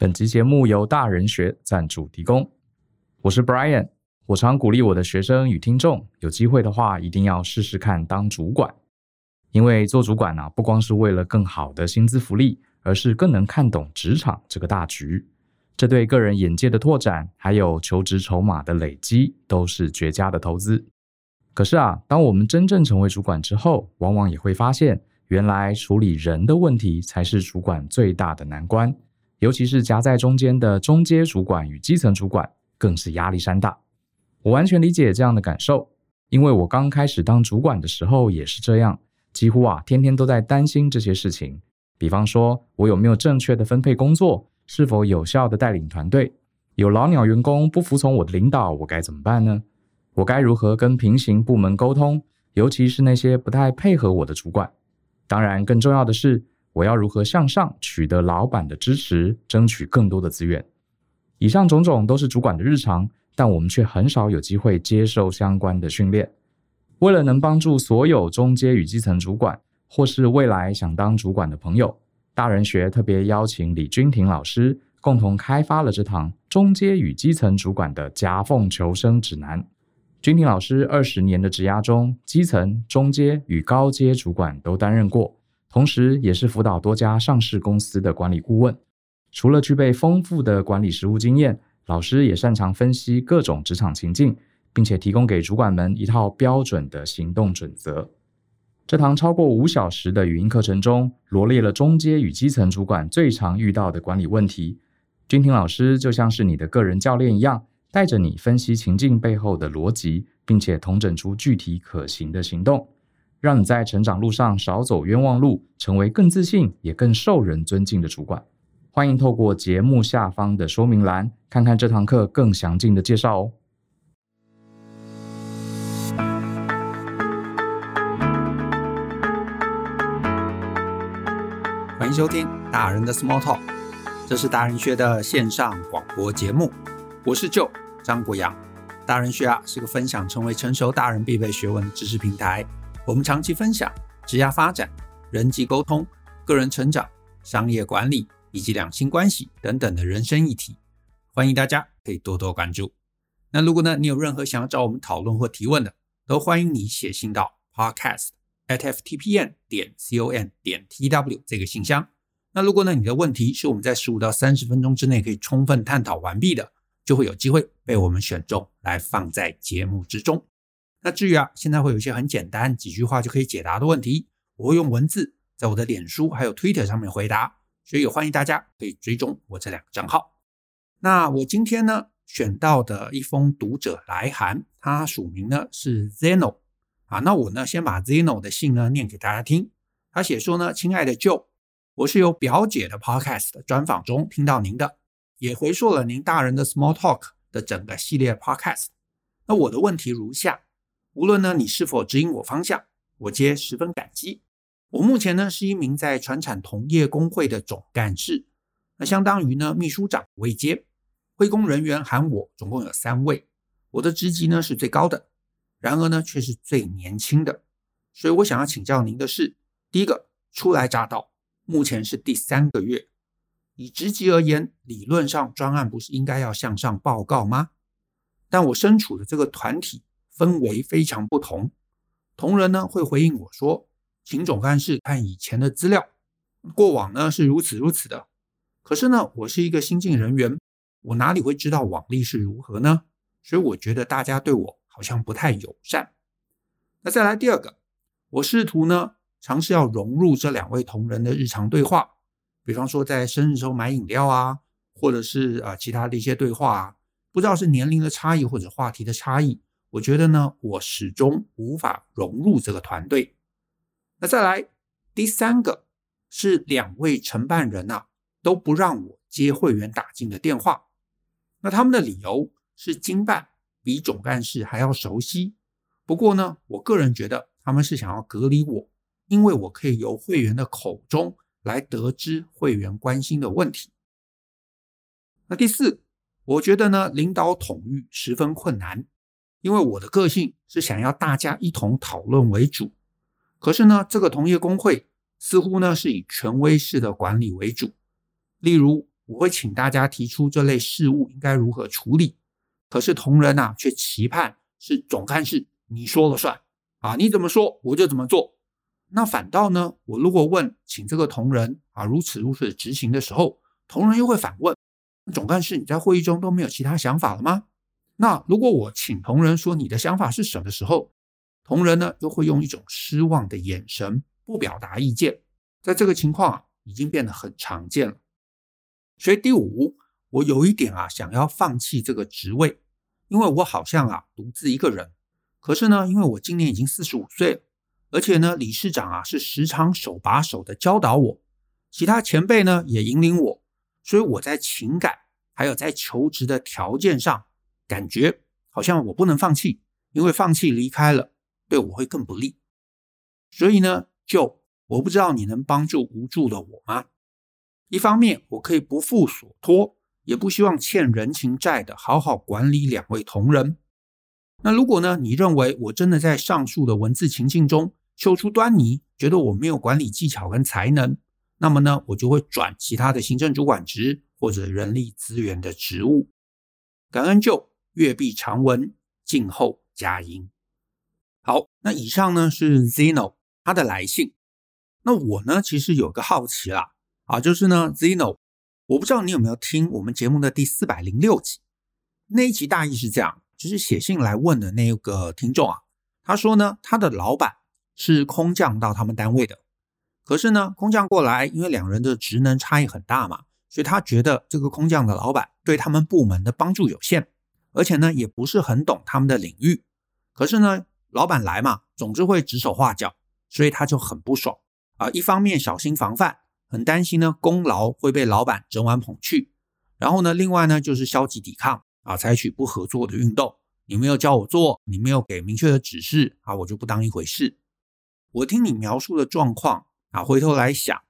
本集节目由大人学赞助提供。我是 Brian，我常鼓励我的学生与听众，有机会的话一定要试试看当主管，因为做主管呢、不光是为了更好的薪资福利，而是更能看懂职场这个大局。这对个人眼界的拓展，还有求职筹码的累积，都是绝佳的投资。可是啊，当我们真正成为主管之后，往往也会发现，原来处理人的问题才是主管最大的难关。尤其是夹在中间的中阶主管与基层主管，更是压力山大。我完全理解这样的感受，因为我刚开始当主管的时候也是这样，几乎啊天天都在担心这些事情。比方说，我有没有正确的分配工作，是否有效的带领团队？有老鸟员工不服从我的领导，我该怎么办呢？我该如何跟平行部门沟通，尤其是那些不太配合我的主管？当然，更重要的是，我要如何向上取得老板的支持，争取更多的资源？以上种种都是主管的日常，但我们却很少有机会接受相关的训练。为了能帮助所有中阶与基层主管，或是未来想当主管的朋友，大人学特别邀请李君婷老师共同开发了这堂中阶与基层主管的夹缝求生指南。君婷老师二十年的职涯中，基层、中阶与高阶主管都担任过，同时也是辅导多家上市公司的管理顾问。除了具备丰富的管理实务经验，老师也擅长分析各种职场情境，并且提供给主管们一套标准的行动准则。这堂超过五小时的语音课程中，罗列了中阶与基层主管最常遇到的管理问题。君婷老师就像是你的个人教练一样。带着你分析情境背后的逻辑，并且统整出具体可行的行动，让你在成长路上少走冤枉路，成为更自信也更受人尊敬的主管。欢迎透过节目下方的说明栏，看看这堂课更详尽的介绍哦。欢迎收听大人的 Small Talk，这是大人学的线上广播节目。我是 Joe 张国阳，大人学啊是个分享成为成熟大人必备学问的知识平台。我们长期分享职业发展、人际沟通、个人成长、商业管理以及两性关系等等的人生议题。欢迎大家可以多多关注。那如果呢你有任何想要找我们讨论或提问的，都欢迎你写信到 podcast at ftpn 点 com 点 tw 这个信箱。那如果呢你的问题是我们在十五到三十分钟之内可以充分探讨完毕的，就会有机会被我们选中来放在节目之中。那至于啊，现在会有一些很简单几句话就可以解答的问题，我会用文字在我的脸书还有 Twitter 上面回答，所以也欢迎大家可以追踪我这两个账号。那我今天呢选到的一封读者来函，他署名呢是 Zeno 啊，那我呢先把 Zeno 的信呢念给大家听。他写说呢，亲爱的 Jo，我是由表姐的 Podcast 专访中听到您的。也回溯了您大人的 Small Talk 的整个系列 Podcast。那我的问题如下：无论呢你是否指引我方向，我皆十分感激。我目前呢是一名在船产同业工会的总干事，那相当于呢秘书长位阶。会工人员喊我总共有三位，我的职级呢是最高的，然而呢却是最年轻的。所以我想要请教您的是：第一个，初来乍到，目前是第三个月。以职级而言，理论上专案不是应该要向上报告吗？但我身处的这个团体氛围非常不同，同仁呢会回应我说：“请总干事看以前的资料，过往呢是如此如此的。”可是呢，我是一个新进人员，我哪里会知道往例是如何呢？所以我觉得大家对我好像不太友善。那再来第二个，我试图呢尝试要融入这两位同仁的日常对话。比方说，在生日时候买饮料啊，或者是啊其他的一些对话啊，不知道是年龄的差异或者话题的差异，我觉得呢，我始终无法融入这个团队。那再来第三个是两位承办人啊都不让我接会员打进的电话，那他们的理由是经办比总干事还要熟悉。不过呢，我个人觉得他们是想要隔离我，因为我可以由会员的口中。来得知会员关心的问题。那第四，我觉得呢，领导统御十分困难，因为我的个性是想要大家一同讨论为主。可是呢，这个同业公会似乎呢是以权威式的管理为主。例如，我会请大家提出这类事务应该如何处理。可是同仁呐，却期盼是总干事你说了算啊，你怎么说我就怎么做。那反倒呢，我如果问，请这个同仁啊如此如此执行的时候，同仁又会反问，总干事你在会议中都没有其他想法了吗？那如果我请同仁说你的想法是什么时候，同仁呢又会用一种失望的眼神不表达意见，在这个情况啊已经变得很常见了。所以第五，我有一点啊想要放弃这个职位，因为我好像啊独自一个人。可是呢，因为我今年已经四十五岁了。而且呢，理事长啊是时常手把手的教导我，其他前辈呢也引领我，所以我在情感还有在求职的条件上，感觉好像我不能放弃，因为放弃离开了对我会更不利。所以呢，就我不知道你能帮助无助的我吗？一方面我可以不负所托，也不希望欠人情债的，好好管理两位同仁。那如果呢，你认为我真的在上述的文字情境中，嗅出端倪，觉得我没有管理技巧跟才能，那么呢，我就会转其他的行政主管职或者人力资源的职务。感恩就阅毕长文，静候佳音。好，那以上呢是 Zeno 他的来信。那我呢，其实有个好奇啦，啊，就是呢，Zeno，我不知道你有没有听我们节目的第四百零六集，那一集大意是这样，就是写信来问的那个听众啊，他说呢，他的老板。是空降到他们单位的，可是呢，空降过来，因为两人的职能差异很大嘛，所以他觉得这个空降的老板对他们部门的帮助有限，而且呢，也不是很懂他们的领域。可是呢，老板来嘛，总是会指手画脚，所以他就很不爽啊。一方面小心防范，很担心呢功劳会被老板整晚捧去，然后呢，另外呢就是消极抵抗啊，采取不合作的运动。你没有教我做，你没有给明确的指示啊，我就不当一回事。我听你描述的状况啊，回头来想，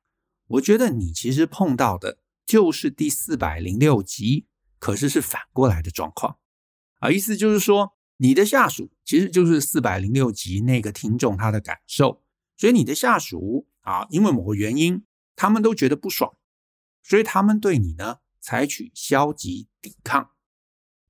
我觉得你其实碰到的就是第四百零六集，可是是反过来的状况啊。意思就是说，你的下属其实就是四百零六集那个听众他的感受，所以你的下属啊，因为某个原因，他们都觉得不爽，所以他们对你呢采取消极抵抗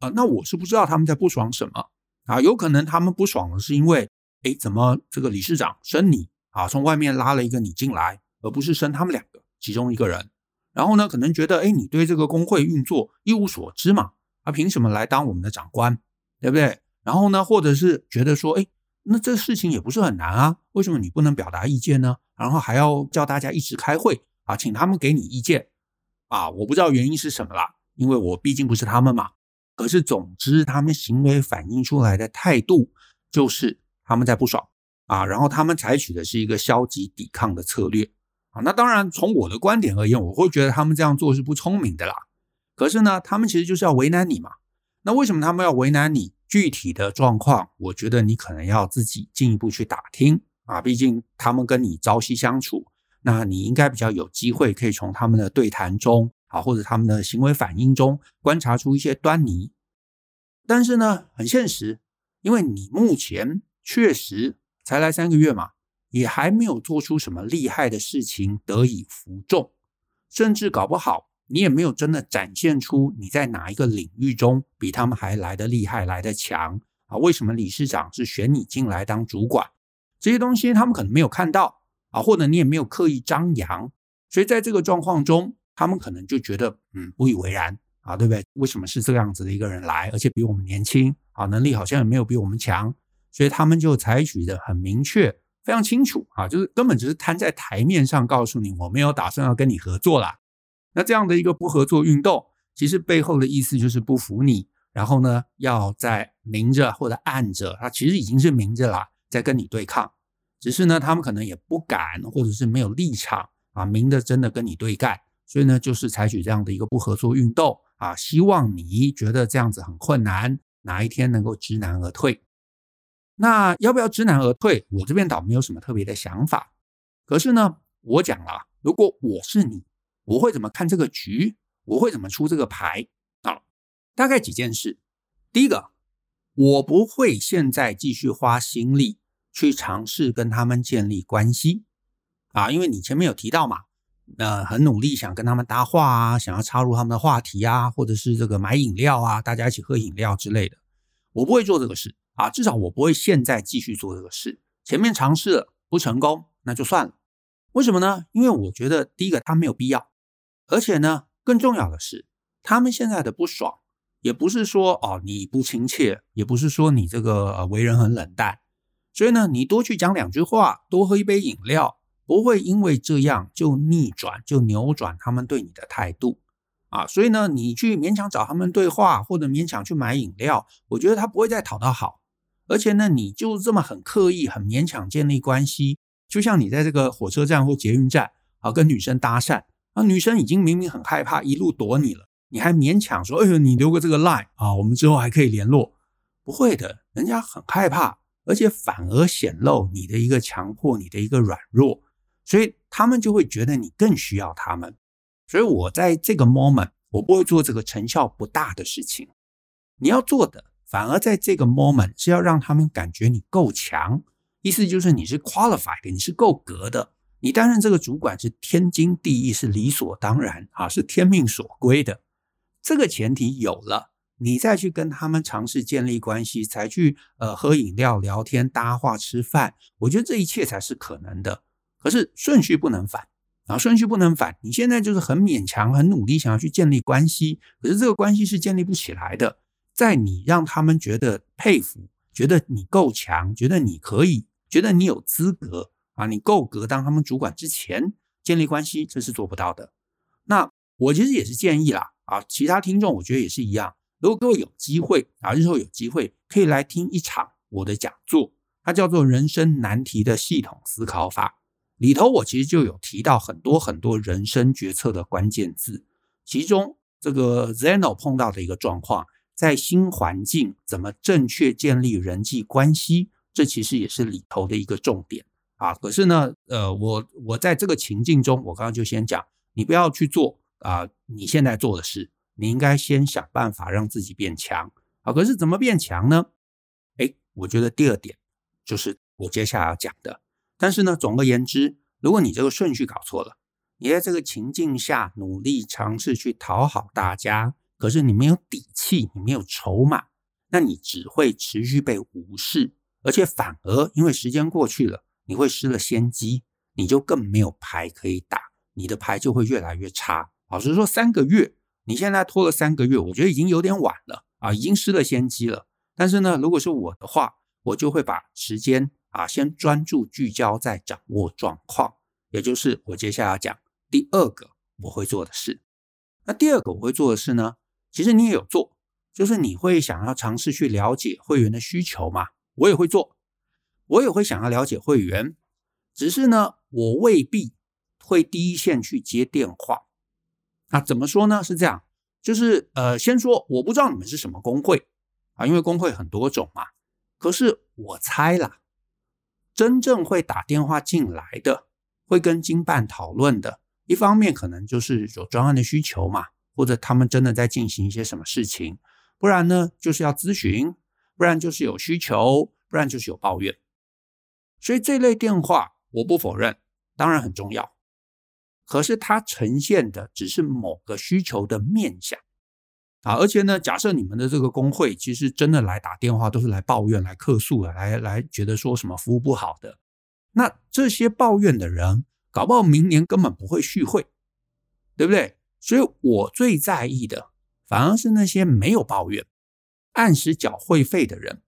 啊。那我是不知道他们在不爽什么啊，有可能他们不爽的是因为。哎，怎么这个理事长升你啊？从外面拉了一个你进来，而不是升他们两个其中一个人。然后呢，可能觉得哎，你对这个工会运作一无所知嘛？啊，凭什么来当我们的长官，对不对？然后呢，或者是觉得说，哎，那这事情也不是很难啊，为什么你不能表达意见呢？然后还要叫大家一直开会啊，请他们给你意见啊？我不知道原因是什么啦，因为我毕竟不是他们嘛。可是总之，他们行为反映出来的态度就是。他们在不爽啊，然后他们采取的是一个消极抵抗的策略啊。那当然，从我的观点而言，我会觉得他们这样做是不聪明的啦。可是呢，他们其实就是要为难你嘛。那为什么他们要为难你？具体的状况，我觉得你可能要自己进一步去打听啊。毕竟他们跟你朝夕相处，那你应该比较有机会可以从他们的对谈中啊，或者他们的行为反应中观察出一些端倪。但是呢，很现实，因为你目前。确实才来三个月嘛，也还没有做出什么厉害的事情得以服众，甚至搞不好你也没有真的展现出你在哪一个领域中比他们还来得厉害、来得强啊？为什么理事长是选你进来当主管？这些东西他们可能没有看到啊，或者你也没有刻意张扬，所以在这个状况中，他们可能就觉得嗯不以为然啊，对不对？为什么是这样子的一个人来，而且比我们年轻啊，能力好像也没有比我们强？所以他们就采取的很明确、非常清楚啊，就是根本只是摊在台面上告诉你，我没有打算要跟你合作啦。那这样的一个不合作运动，其实背后的意思就是不服你，然后呢，要在明着或者暗着，他其实已经是明着啦，在跟你对抗。只是呢，他们可能也不敢，或者是没有立场啊，明着真的跟你对干。所以呢，就是采取这样的一个不合作运动啊，希望你觉得这样子很困难，哪一天能够知难而退。那要不要知难而退？我这边倒没有什么特别的想法。可是呢，我讲了，如果我是你，我会怎么看这个局？我会怎么出这个牌？啊，大概几件事。第一个，我不会现在继续花心力去尝试跟他们建立关系啊，因为你前面有提到嘛，呃，很努力想跟他们搭话啊，想要插入他们的话题啊，或者是这个买饮料啊，大家一起喝饮料之类的。我不会做这个事啊，至少我不会现在继续做这个事。前面尝试了不成功，那就算了。为什么呢？因为我觉得第一个他没有必要，而且呢，更重要的是，他们现在的不爽，也不是说哦你不亲切，也不是说你这个呃为人很冷淡，所以呢，你多去讲两句话，多喝一杯饮料。不会因为这样就逆转，就扭转他们对你的态度啊！所以呢，你去勉强找他们对话，或者勉强去买饮料，我觉得他不会再讨到好。而且呢，你就这么很刻意、很勉强建立关系，就像你在这个火车站或捷运站啊，跟女生搭讪啊，女生已经明明很害怕，一路躲你了，你还勉强说：“哎呦，你留个这个 line 啊，我们之后还可以联络。”不会的，人家很害怕，而且反而显露你的一个强迫，你的一个软弱。所以他们就会觉得你更需要他们，所以我在这个 moment 我不会做这个成效不大的事情。你要做的，反而在这个 moment 是要让他们感觉你够强，意思就是你是 qualified，你是够格的，你担任这个主管是天经地义，是理所当然啊，是天命所归的。这个前提有了，你再去跟他们尝试建立关系，才去呃喝饮料、聊天、搭话、吃饭，我觉得这一切才是可能的。可是顺序不能反啊，顺序不能反。你现在就是很勉强、很努力想要去建立关系，可是这个关系是建立不起来的。在你让他们觉得佩服、觉得你够强、觉得你可以、觉得你有资格啊，你够格当他们主管之前，建立关系这是做不到的。那我其实也是建议啦啊，其他听众我觉得也是一样。如果各位有机会啊，日后有机会可以来听一场我的讲座，它叫做《人生难题的系统思考法》。里头我其实就有提到很多很多人生决策的关键字，其中这个 Zeno 碰到的一个状况，在新环境怎么正确建立人际关系，这其实也是里头的一个重点啊。可是呢，呃，我我在这个情境中，我刚刚就先讲，你不要去做啊你现在做的事，你应该先想办法让自己变强啊。可是怎么变强呢？诶，我觉得第二点就是我接下来要讲的。但是呢，总而言之，如果你这个顺序搞错了，你在这个情境下努力尝试去讨好大家，可是你没有底气，你没有筹码，那你只会持续被无视，而且反而因为时间过去了，你会失了先机，你就更没有牌可以打，你的牌就会越来越差。老实说，三个月，你现在拖了三个月，我觉得已经有点晚了啊，已经失了先机了。但是呢，如果是我的话，我就会把时间。啊，先专注聚焦在掌握状况，也就是我接下来要讲第二个我会做的事。那第二个我会做的事呢，其实你也有做，就是你会想要尝试去了解会员的需求嘛。我也会做，我也会想要了解会员，只是呢，我未必会第一线去接电话。那怎么说呢？是这样，就是呃，先说我不知道你们是什么工会啊，因为工会很多种嘛。可是我猜啦。真正会打电话进来的，会跟经办讨论的，一方面可能就是有专案的需求嘛，或者他们真的在进行一些什么事情，不然呢就是要咨询，不然就是有需求，不然就是有抱怨。所以这类电话我不否认，当然很重要，可是它呈现的只是某个需求的面向。啊，而且呢，假设你们的这个工会其实真的来打电话，都是来抱怨、来客诉的，来来觉得说什么服务不好的，那这些抱怨的人，搞不好明年根本不会续会，对不对？所以我最在意的，反而是那些没有抱怨、按时缴会费的人。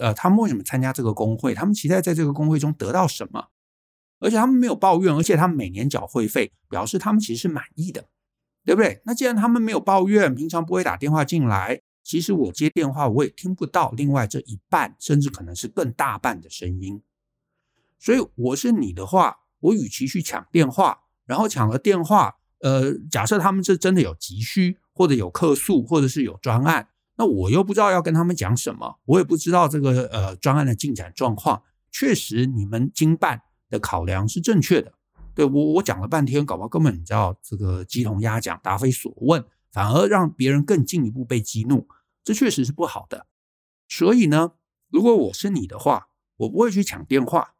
呃，他们为什么参加这个工会？他们期待在这个工会中得到什么？而且他们没有抱怨，而且他们每年缴会费，表示他们其实是满意的。对不对？那既然他们没有抱怨，平常不会打电话进来，其实我接电话我也听不到另外这一半，甚至可能是更大半的声音。所以我是你的话，我与其去抢电话，然后抢了电话，呃，假设他们是真的有急需，或者有客诉，或者是有专案，那我又不知道要跟他们讲什么，我也不知道这个呃专案的进展状况。确实，你们经办的考量是正确的。对，我我讲了半天，搞不好根本你知道这个鸡同鸭讲，答非所问，反而让别人更进一步被激怒，这确实是不好的。所以呢，如果我是你的话，我不会去抢电话，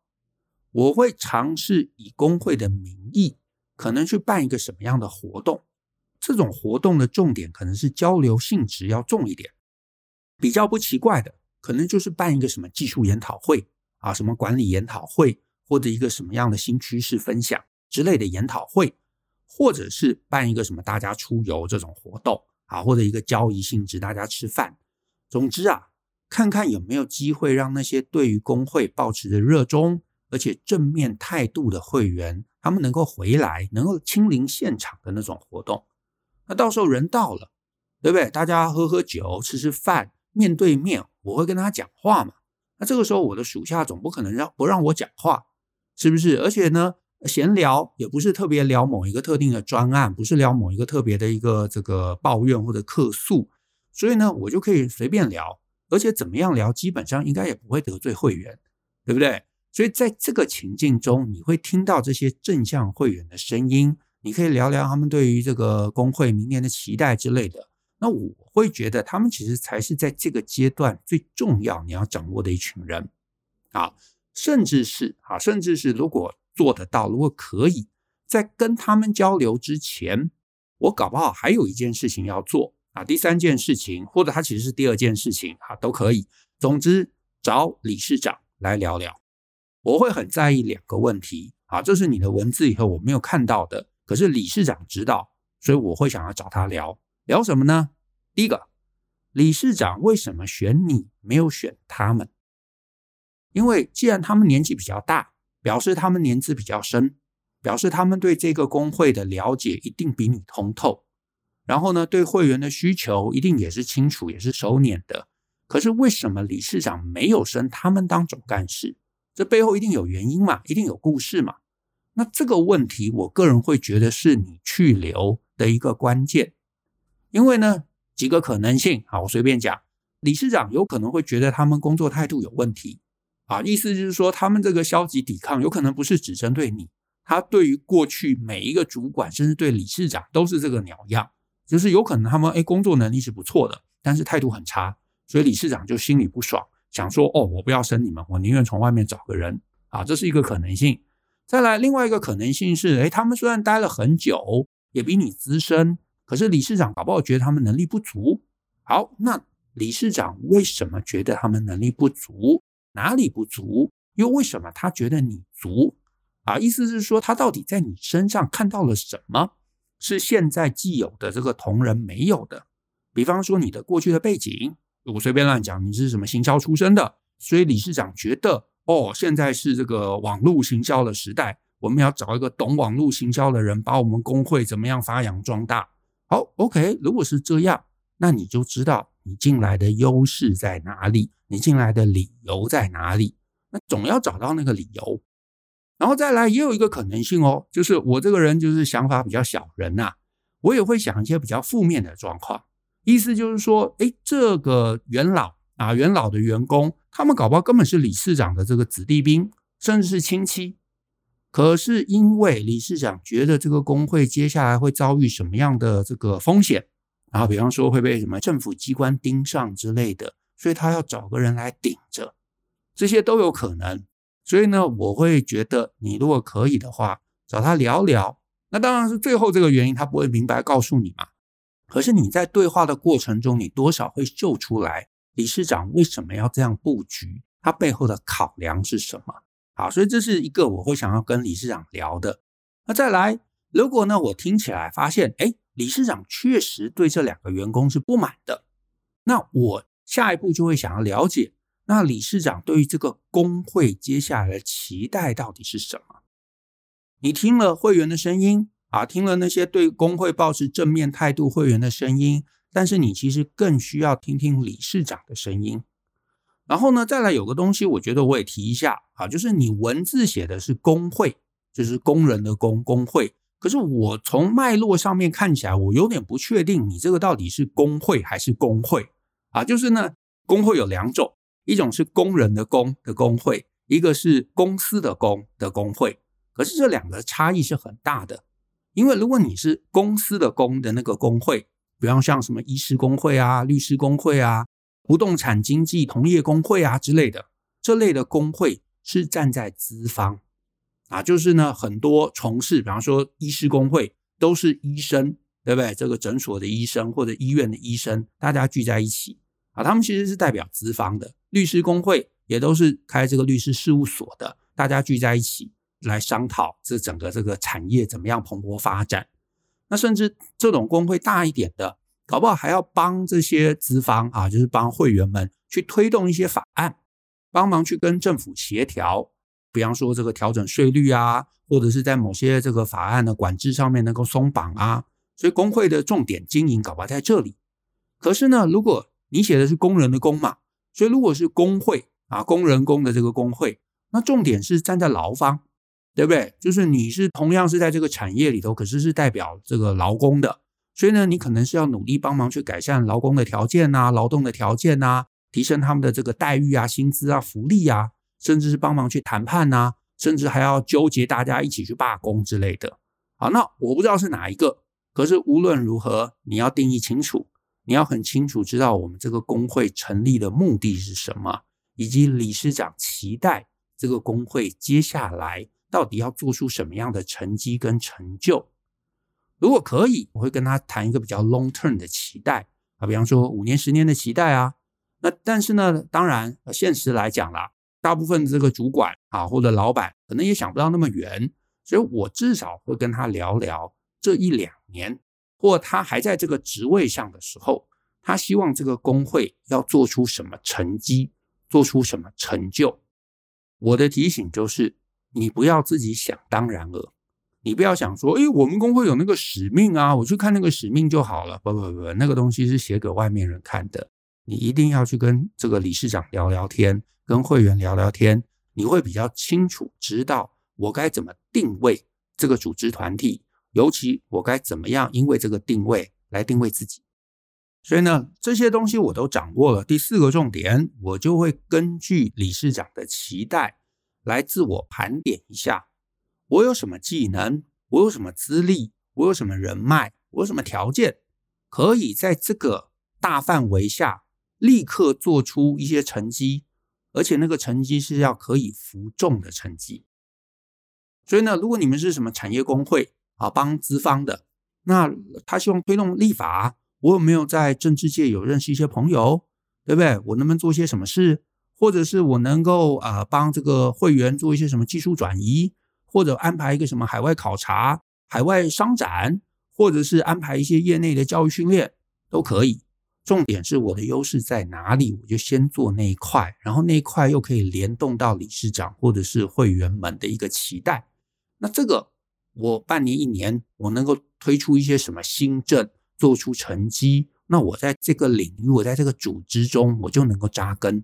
我会尝试以工会的名义可能去办一个什么样的活动，这种活动的重点可能是交流性质要重一点。比较不奇怪的，可能就是办一个什么技术研讨会啊，什么管理研讨会，或者一个什么样的新趋势分享之类的研讨会，或者是办一个什么大家出游这种活动啊，或者一个交易性质大家吃饭。总之啊，看看有没有机会让那些对于工会保持着热衷而且正面态度的会员，他们能够回来，能够亲临现场的那种活动。那到时候人到了，对不对？大家喝喝酒，吃吃饭。面对面，我会跟他讲话嘛。那这个时候，我的属下总不可能让不让我讲话，是不是？而且呢，闲聊也不是特别聊某一个特定的专案，不是聊某一个特别的一个这个抱怨或者客诉，所以呢，我就可以随便聊，而且怎么样聊，基本上应该也不会得罪会员，对不对？所以在这个情境中，你会听到这些正向会员的声音，你可以聊聊他们对于这个工会明年的期待之类的。那我会觉得他们其实才是在这个阶段最重要你要掌握的一群人啊，甚至是啊，甚至是如果做得到，如果可以在跟他们交流之前，我搞不好还有一件事情要做啊，第三件事情或者他其实是第二件事情啊，都可以。总之找理事长来聊聊，我会很在意两个问题啊，这是你的文字以后我没有看到的，可是理事长知道，所以我会想要找他聊。聊什么呢？第一个，理事长为什么选你，没有选他们？因为既然他们年纪比较大，表示他们年资比较深，表示他们对这个工会的了解一定比你通透。然后呢，对会员的需求一定也是清楚，也是熟稔的。可是为什么理事长没有升他们当总干事？这背后一定有原因嘛，一定有故事嘛。那这个问题，我个人会觉得是你去留的一个关键。因为呢，几个可能性啊，我随便讲，理事长有可能会觉得他们工作态度有问题啊，意思就是说，他们这个消极抵抗有可能不是只针对你，他对于过去每一个主管，甚至对理事长都是这个鸟样，就是有可能他们哎工作能力是不错的，但是态度很差，所以理事长就心里不爽，想说哦，我不要升你们，我宁愿从外面找个人啊，这是一个可能性。再来，另外一个可能性是，哎，他们虽然待了很久，也比你资深。可是理事长搞不好觉得他们能力不足。好，那理事长为什么觉得他们能力不足？哪里不足？又为什么他觉得你足？啊，意思是说他到底在你身上看到了什么？是现在既有的这个同仁没有的？比方说你的过去的背景，我随便乱讲，你是什么行销出身的？所以理事长觉得，哦，现在是这个网络行销的时代，我们要找一个懂网络行销的人，把我们工会怎么样发扬壮大。好，OK，如果是这样，那你就知道你进来的优势在哪里，你进来的理由在哪里。那总要找到那个理由，然后再来也有一个可能性哦，就是我这个人就是想法比较小人呐，我也会想一些比较负面的状况。意思就是说，诶，这个元老啊，元老的员工，他们搞不好根本是理事长的这个子弟兵，甚至是亲戚。可是因为理事长觉得这个工会接下来会遭遇什么样的这个风险，然后比方说会被什么政府机关盯上之类的，所以他要找个人来顶着，这些都有可能。所以呢，我会觉得你如果可以的话，找他聊聊。那当然是最后这个原因他不会明白告诉你嘛。可是你在对话的过程中，你多少会嗅出来理事长为什么要这样布局，他背后的考量是什么。好，所以这是一个我会想要跟理事长聊的。那再来，如果呢，我听起来发现，哎，理事长确实对这两个员工是不满的，那我下一步就会想要了解，那理事长对于这个工会接下来的期待到底是什么？你听了会员的声音啊，听了那些对工会抱持正面态度会员的声音，但是你其实更需要听听理事长的声音。然后呢，再来有个东西，我觉得我也提一下啊，就是你文字写的是工会，就是工人的工工会，可是我从脉络上面看起来，我有点不确定你这个到底是工会还是工会啊？就是呢，工会有两种，一种是工人的工的工会，一个是公司的工的工会，可是这两个差异是很大的，因为如果你是公司的工的那个工会，比方像什么医师工会啊、律师工会啊。不动产经纪同业工会啊之类的，这类的工会是站在资方啊，就是呢很多从事，比方说医师工会都是医生，对不对？这个诊所的医生或者医院的医生，大家聚在一起啊，他们其实是代表资方的。律师工会也都是开这个律师事务所的，大家聚在一起来商讨这整个这个产业怎么样蓬勃发展。那甚至这种工会大一点的，搞不好还要帮这些资方啊，就是帮会员们去推动一些法案，帮忙去跟政府协调，比方说这个调整税率啊，或者是在某些这个法案的管制上面能够松绑啊。所以工会的重点经营搞不好在这里。可是呢，如果你写的是工人的工嘛，所以如果是工会啊，工人工的这个工会，那重点是站在劳方。对不对？就是你是同样是在这个产业里头，可是是代表这个劳工的，所以呢，你可能是要努力帮忙去改善劳工的条件啊，劳动的条件啊，提升他们的这个待遇啊、薪资啊、福利啊，甚至是帮忙去谈判啊，甚至还要纠结大家一起去罢工之类的。好，那我不知道是哪一个，可是无论如何，你要定义清楚，你要很清楚知道我们这个工会成立的目的是什么，以及理事长期待这个工会接下来。到底要做出什么样的成绩跟成就？如果可以，我会跟他谈一个比较 long term 的期待啊，比方说五年、十年的期待啊。那但是呢，当然现实来讲啦，大部分这个主管啊或者老板可能也想不到那么远，所以我至少会跟他聊聊这一两年，或他还在这个职位上的时候，他希望这个工会要做出什么成绩，做出什么成就。我的提醒就是。你不要自己想当然了，你不要想说，诶，我们工会有那个使命啊，我去看那个使命就好了。不不不，那个东西是写给外面人看的。你一定要去跟这个理事长聊聊天，跟会员聊聊天，你会比较清楚知道我该怎么定位这个组织团体，尤其我该怎么样因为这个定位来定位自己。所以呢，这些东西我都掌握了。第四个重点，我就会根据理事长的期待。来自我盘点一下，我有什么技能，我有什么资历，我有什么人脉，我有什么条件，可以在这个大范围下立刻做出一些成绩，而且那个成绩是要可以服众的成绩。所以呢，如果你们是什么产业工会啊，帮资方的，那他希望推动立法，我有没有在政治界有认识一些朋友，对不对？我能不能做些什么事？或者是我能够啊帮这个会员做一些什么技术转移，或者安排一个什么海外考察、海外商展，或者是安排一些业内的教育训练都可以。重点是我的优势在哪里，我就先做那一块，然后那一块又可以联动到理事长或者是会员们的一个期待。那这个我半年一年我能够推出一些什么新政，做出成绩，那我在这个领域，我在这个组织中，我就能够扎根。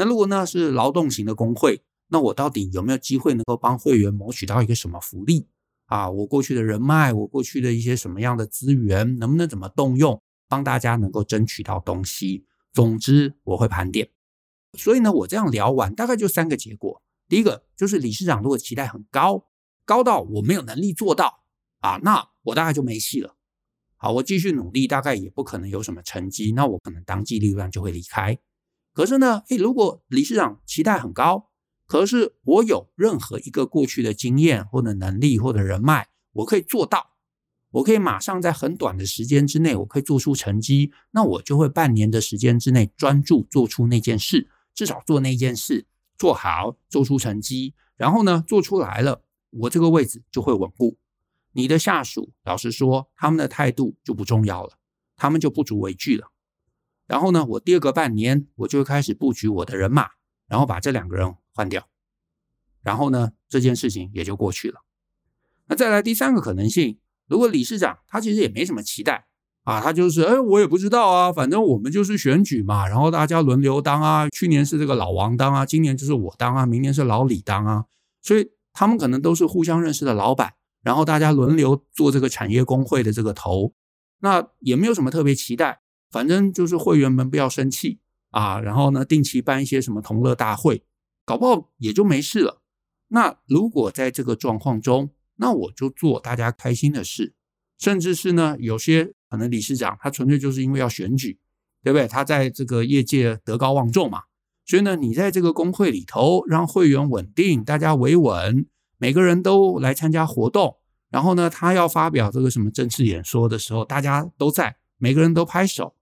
那如果那是劳动型的工会，那我到底有没有机会能够帮会员谋取到一个什么福利啊？我过去的人脉，我过去的一些什么样的资源，能不能怎么动用，帮大家能够争取到东西？总之我会盘点。所以呢，我这样聊完，大概就三个结果。第一个就是理事长如果期待很高，高到我没有能力做到啊，那我大概就没戏了。好，我继续努力，大概也不可能有什么成绩，那我可能当机立断就会离开。可是呢，诶，如果理事长期待很高，可是我有任何一个过去的经验或者能力或者人脉，我可以做到，我可以马上在很短的时间之内，我可以做出成绩，那我就会半年的时间之内专注做出那件事，至少做那件事做好，做出成绩，然后呢，做出来了，我这个位置就会稳固。你的下属，老实说，他们的态度就不重要了，他们就不足为惧了。然后呢，我第二个半年我就开始布局我的人马，然后把这两个人换掉，然后呢，这件事情也就过去了。那再来第三个可能性，如果理事长他其实也没什么期待啊，他就是哎，我也不知道啊，反正我们就是选举嘛，然后大家轮流当啊，去年是这个老王当啊，今年就是我当啊，明年是老李当啊，所以他们可能都是互相认识的老板，然后大家轮流做这个产业工会的这个头，那也没有什么特别期待。反正就是会员们不要生气啊，然后呢，定期办一些什么同乐大会，搞不好也就没事了。那如果在这个状况中，那我就做大家开心的事，甚至是呢，有些可能理事长他纯粹就是因为要选举，对不对？他在这个业界德高望重嘛，所以呢，你在这个工会里头让会员稳定，大家维稳，每个人都来参加活动，然后呢，他要发表这个什么正式演说的时候，大家都在，每个人都拍手。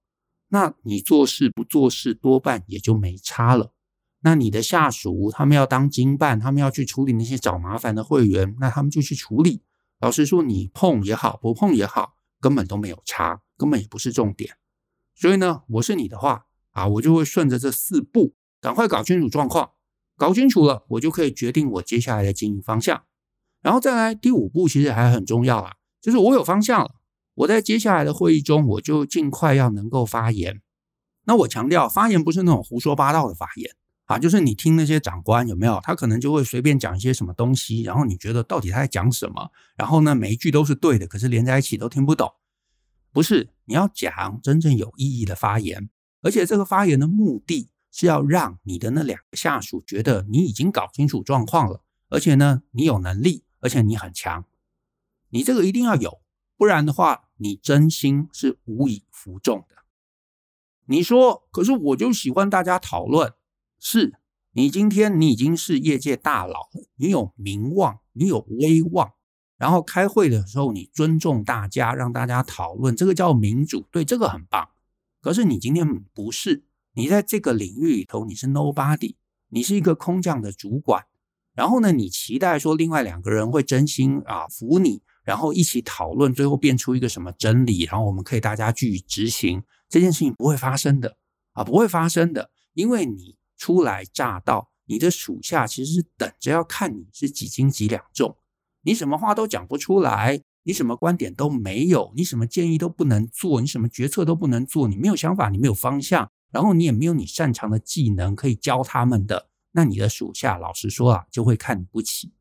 那你做事不做事，多半也就没差了。那你的下属他们要当经办，他们要去处理那些找麻烦的会员，那他们就去处理。老实说，你碰也好，不碰也好，根本都没有差，根本也不是重点。所以呢，我是你的话啊，我就会顺着这四步，赶快搞清楚状况，搞清楚了，我就可以决定我接下来的经营方向。然后再来第五步，其实还很重要啊，就是我有方向了。我在接下来的会议中，我就尽快要能够发言。那我强调，发言不是那种胡说八道的发言啊，就是你听那些长官有没有，他可能就会随便讲一些什么东西，然后你觉得到底他在讲什么，然后呢，每一句都是对的，可是连在一起都听不懂。不是，你要讲真正有意义的发言，而且这个发言的目的是要让你的那两个下属觉得你已经搞清楚状况了，而且呢，你有能力，而且你很强，你这个一定要有。不然的话，你真心是无以服众的。你说，可是我就喜欢大家讨论。是，你今天你已经是业界大佬了，你有名望，你有威望，然后开会的时候你尊重大家，让大家讨论，这个叫民主，对，这个很棒。可是你今天不是，你在这个领域里头你是 nobody，你是一个空降的主管。然后呢，你期待说另外两个人会真心啊服你。然后一起讨论，最后变出一个什么真理，然后我们可以大家去执行这件事情，不会发生的啊，不会发生的，因为你初来乍到，你的属下其实是等着要看你是几斤几两重，你什么话都讲不出来，你什么观点都没有，你什么建议都不能做，你什么决策都不能做，你没有想法，你没有方向，然后你也没有你擅长的技能可以教他们的，那你的属下老实说啊，就会看不起，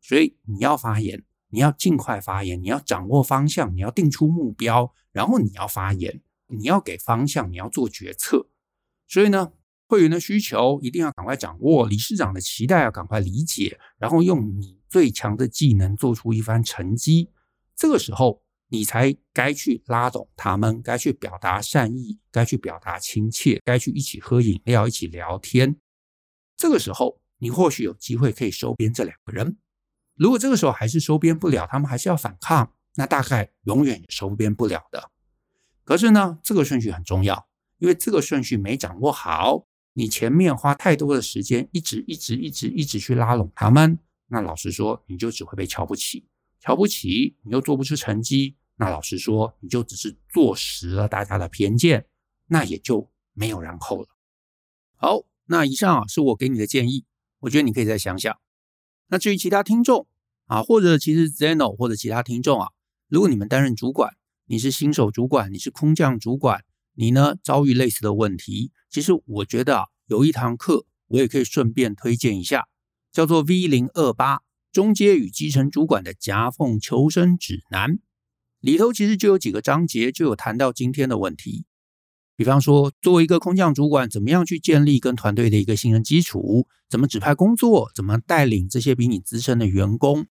所以你要发言。你要尽快发言，你要掌握方向，你要定出目标，然后你要发言，你要给方向，你要做决策。所以呢，会员的需求一定要赶快掌握，理事长的期待要赶快理解，然后用你最强的技能做出一番成绩。这个时候，你才该去拉拢他们，该去表达善意，该去表达亲切，该去一起喝饮料，一起聊天。这个时候，你或许有机会可以收编这两个人。如果这个时候还是收编不了，他们还是要反抗，那大概永远也收编不了的。可是呢，这个顺序很重要，因为这个顺序没掌握好，你前面花太多的时间，一直一直一直一直去拉拢他们，那老实说，你就只会被瞧不起，瞧不起你又做不出成绩，那老实说，你就只是坐实了大家的偏见，那也就没有然后了。好，那以上啊是我给你的建议，我觉得你可以再想想。那至于其他听众啊，或者其实 Zeno 或者其他听众啊，如果你们担任主管，你是新手主管，你是空降主管，你呢遭遇类似的问题，其实我觉得啊，有一堂课我也可以顺便推荐一下，叫做 V 零二八中阶与基层主管的夹缝求生指南，里头其实就有几个章节就有谈到今天的问题。比方说，作为一个空降主管，怎么样去建立跟团队的一个信任基础？怎么指派工作？怎么带领这些比你资深的员工？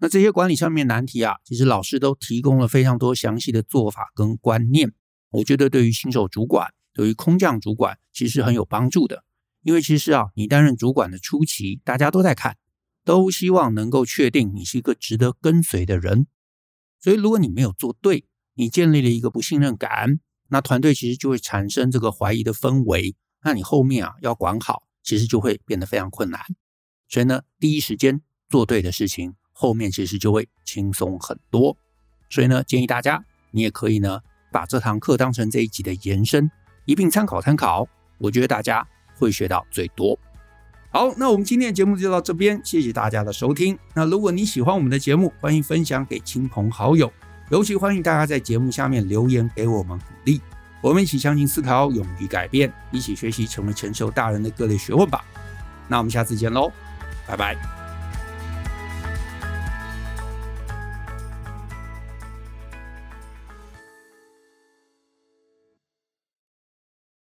那这些管理上面难题啊，其实老师都提供了非常多详细的做法跟观念。我觉得对于新手主管，对于空降主管，其实很有帮助的。因为其实啊，你担任主管的初期，大家都在看，都希望能够确定你是一个值得跟随的人。所以，如果你没有做对，你建立了一个不信任感。那团队其实就会产生这个怀疑的氛围，那你后面啊要管好，其实就会变得非常困难。所以呢，第一时间做对的事情，后面其实就会轻松很多。所以呢，建议大家你也可以呢把这堂课当成这一集的延伸，一并参考参考。我觉得大家会学到最多。好，那我们今天的节目就到这边，谢谢大家的收听。那如果你喜欢我们的节目，欢迎分享给亲朋好友。尤其欢迎大家在节目下面留言给我们鼓励，我们一起相信思考，勇于改变，一起学习成为成熟大人的各类学问吧。那我们下次见喽，拜拜。